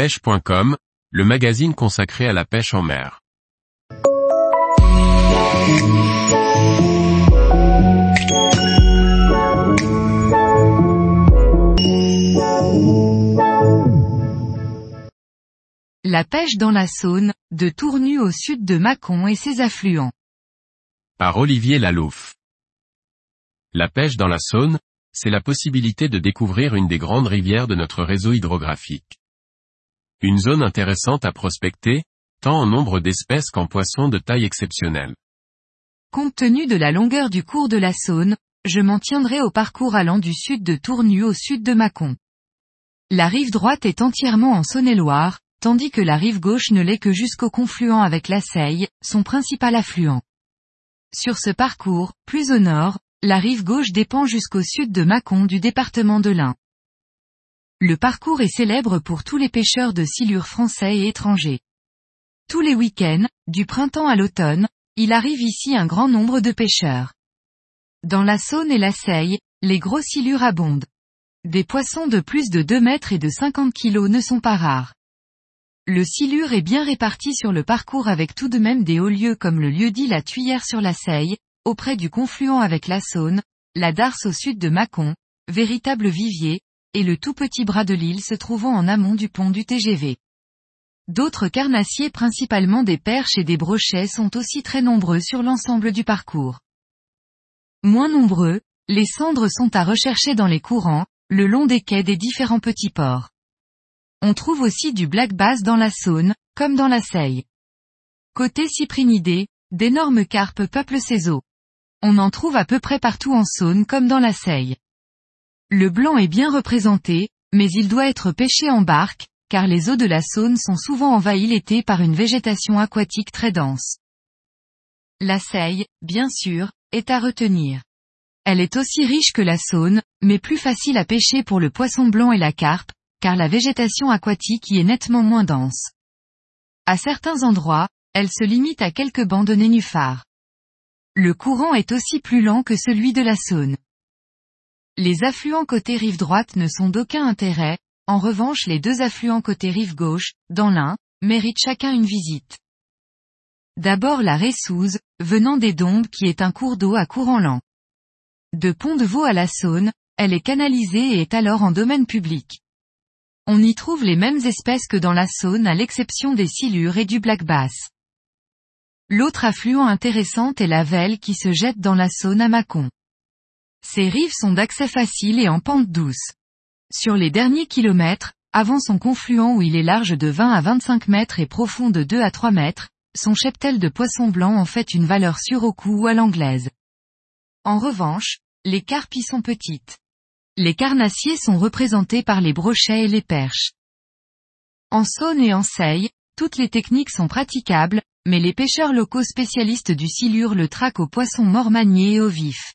pêche.com, le magazine consacré à la pêche en mer. La pêche dans la Saône, de Tournu au sud de Mâcon et ses affluents. Par Olivier Lalouf. La pêche dans la Saône, c'est la possibilité de découvrir une des grandes rivières de notre réseau hydrographique. Une zone intéressante à prospecter, tant en nombre d'espèces qu'en poissons de taille exceptionnelle. Compte tenu de la longueur du cours de la Saône, je m'en tiendrai au parcours allant du sud de Tournu au sud de Mâcon. La rive droite est entièrement en Saône-et-Loire, tandis que la rive gauche ne l'est que jusqu'au confluent avec la Seille, son principal affluent. Sur ce parcours, plus au nord, la rive gauche dépend jusqu'au sud de Mâcon du département de l'Ain. Le parcours est célèbre pour tous les pêcheurs de silures français et étrangers. Tous les week-ends, du printemps à l'automne, il arrive ici un grand nombre de pêcheurs. Dans la Saône et la Seille, les gros silures abondent. Des poissons de plus de 2 mètres et de 50 kilos ne sont pas rares. Le silure est bien réparti sur le parcours avec tout de même des hauts lieux comme le lieu dit la Tuyère sur la Seille, auprès du confluent avec la Saône, la Darse au sud de Mâcon, véritable vivier, et le tout petit bras de l'île se trouvant en amont du pont du TGV. D'autres carnassiers principalement des perches et des brochets sont aussi très nombreux sur l'ensemble du parcours. Moins nombreux, les cendres sont à rechercher dans les courants, le long des quais des différents petits ports. On trouve aussi du black bass dans la Saône, comme dans la Seille. Côté cyprinidés, d'énormes carpes peuplent ces eaux. On en trouve à peu près partout en Saône comme dans la Seille. Le blanc est bien représenté, mais il doit être pêché en barque, car les eaux de la Saône sont souvent envahies l'été par une végétation aquatique très dense. La Seille, bien sûr, est à retenir. Elle est aussi riche que la Saône, mais plus facile à pêcher pour le poisson blanc et la carpe, car la végétation aquatique y est nettement moins dense. À certains endroits, elle se limite à quelques bancs de nénuphars. Le courant est aussi plus lent que celui de la Saône. Les affluents côté rive droite ne sont d'aucun intérêt, en revanche les deux affluents côté rive gauche, dans l'un, méritent chacun une visite. D'abord la Ressouze, venant des Dombes qui est un cours d'eau à courant lent. De Pont-de-Vaux à la Saône, elle est canalisée et est alors en domaine public. On y trouve les mêmes espèces que dans la Saône à l'exception des silures et du black bass. L'autre affluent intéressant est la Velle qui se jette dans la Saône à Mâcon. Ses rives sont d'accès facile et en pente douce. Sur les derniers kilomètres, avant son confluent où il est large de 20 à 25 mètres et profond de 2 à 3 mètres, son cheptel de poissons blancs en fait une valeur sûre au cou ou à l'anglaise. En revanche, les carpes y sont petites. Les carnassiers sont représentés par les brochets et les perches. En Saône et en Seille, toutes les techniques sont praticables, mais les pêcheurs locaux spécialistes du silure le traquent aux poissons morts maniés et au vif.